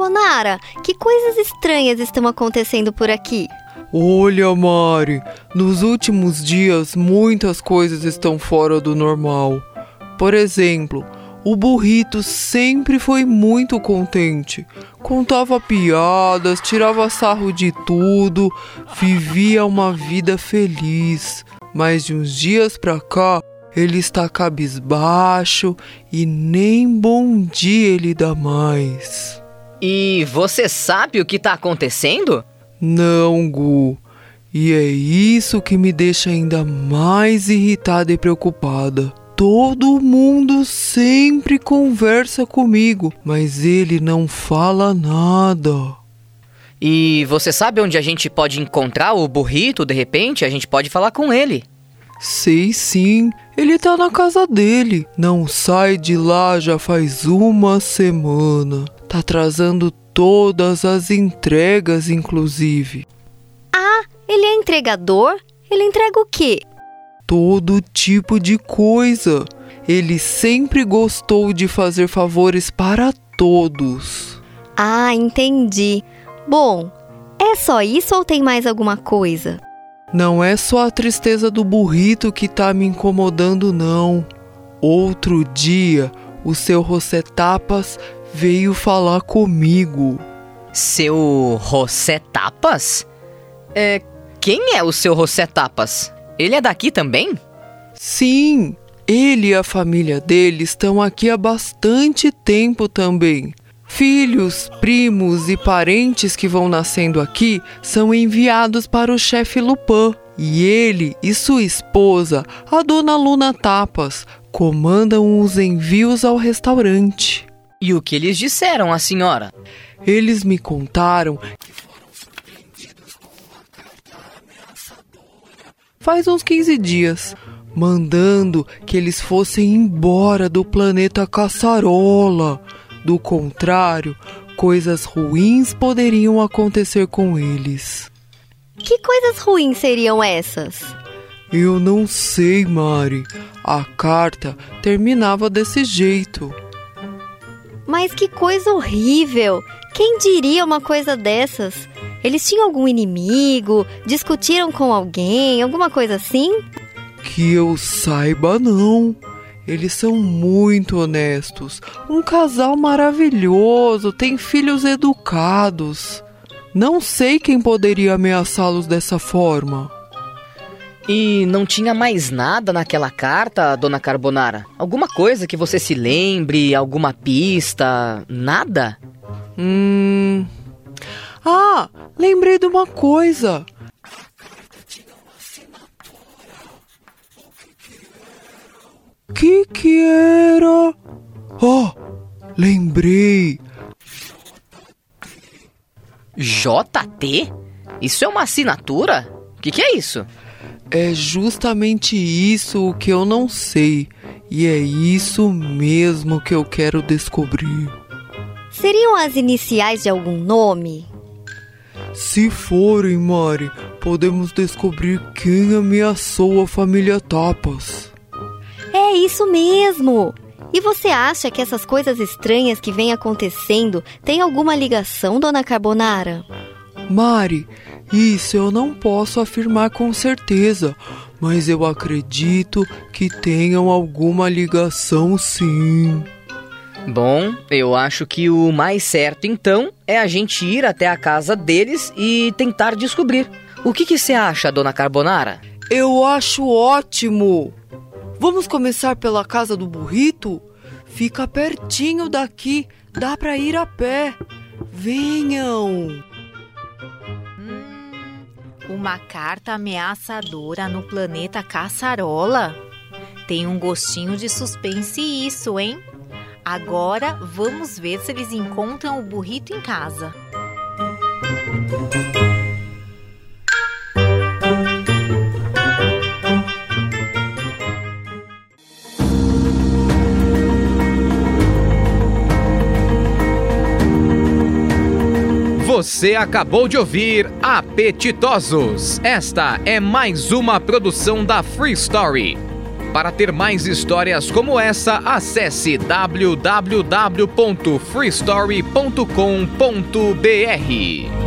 Carbonara, que coisas estranhas estão acontecendo por aqui? Olha, Mari, nos últimos dias muitas coisas estão fora do normal. Por exemplo, o burrito sempre foi muito contente. Contava piadas, tirava sarro de tudo, vivia uma vida feliz. Mas de uns dias pra cá, ele está cabisbaixo e nem bom dia ele dá mais. E você sabe o que tá acontecendo? Não, Gu. E é isso que me deixa ainda mais irritada e preocupada. Todo mundo sempre conversa comigo, mas ele não fala nada. E você sabe onde a gente pode encontrar o burrito de repente? A gente pode falar com ele. Sei sim, ele tá na casa dele. Não sai de lá já faz uma semana. Tá atrasando todas as entregas, inclusive. Ah, ele é entregador? Ele entrega o quê? todo tipo de coisa. Ele sempre gostou de fazer favores para todos. Ah, entendi. Bom, é só isso ou tem mais alguma coisa? Não é só a tristeza do burrito que tá me incomodando, não. Outro dia, o seu Rosetapas veio falar comigo. Seu Rosetapas? É, quem é o seu Rosetapas? Ele é daqui também? Sim, ele e a família dele estão aqui há bastante tempo também. Filhos, primos e parentes que vão nascendo aqui são enviados para o chefe Lupin. E ele e sua esposa, a dona Luna Tapas, comandam os envios ao restaurante. E o que eles disseram à senhora? Eles me contaram que faz uns 15 dias, mandando que eles fossem embora do planeta Caçarola. Do contrário, coisas ruins poderiam acontecer com eles. Que coisas ruins seriam essas? Eu não sei, Mari. A carta terminava desse jeito. Mas que coisa horrível! Quem diria uma coisa dessas? Eles tinham algum inimigo? Discutiram com alguém? Alguma coisa assim? Que eu saiba, não. Eles são muito honestos. Um casal maravilhoso, tem filhos educados. Não sei quem poderia ameaçá-los dessa forma. E não tinha mais nada naquela carta, dona Carbonara? Alguma coisa que você se lembre, alguma pista? Nada? Hum, ah, lembrei de uma coisa. Que que era? Oh, lembrei. JT? Isso é uma assinatura? O que, que é isso? É justamente isso o que eu não sei. E é isso mesmo que eu quero descobrir. Seriam as iniciais de algum nome? Se forem, Mari, podemos descobrir quem ameaçou a família Tapas. É isso mesmo! E você acha que essas coisas estranhas que vêm acontecendo têm alguma ligação, dona Carbonara? Mari, isso eu não posso afirmar com certeza, mas eu acredito que tenham alguma ligação sim. Bom, eu acho que o mais certo então é a gente ir até a casa deles e tentar descobrir. O que, que você acha, dona Carbonara? Eu acho ótimo! Vamos começar pela casa do burrito? Fica pertinho daqui, dá pra ir a pé. Venham! Uma carta ameaçadora no planeta Caçarola? Tem um gostinho de suspense isso, hein? Agora vamos ver se eles encontram o burrito em casa. Você acabou de ouvir Apetitosos. Esta é mais uma produção da Free Story. Para ter mais histórias como essa, acesse www.freestory.com.br.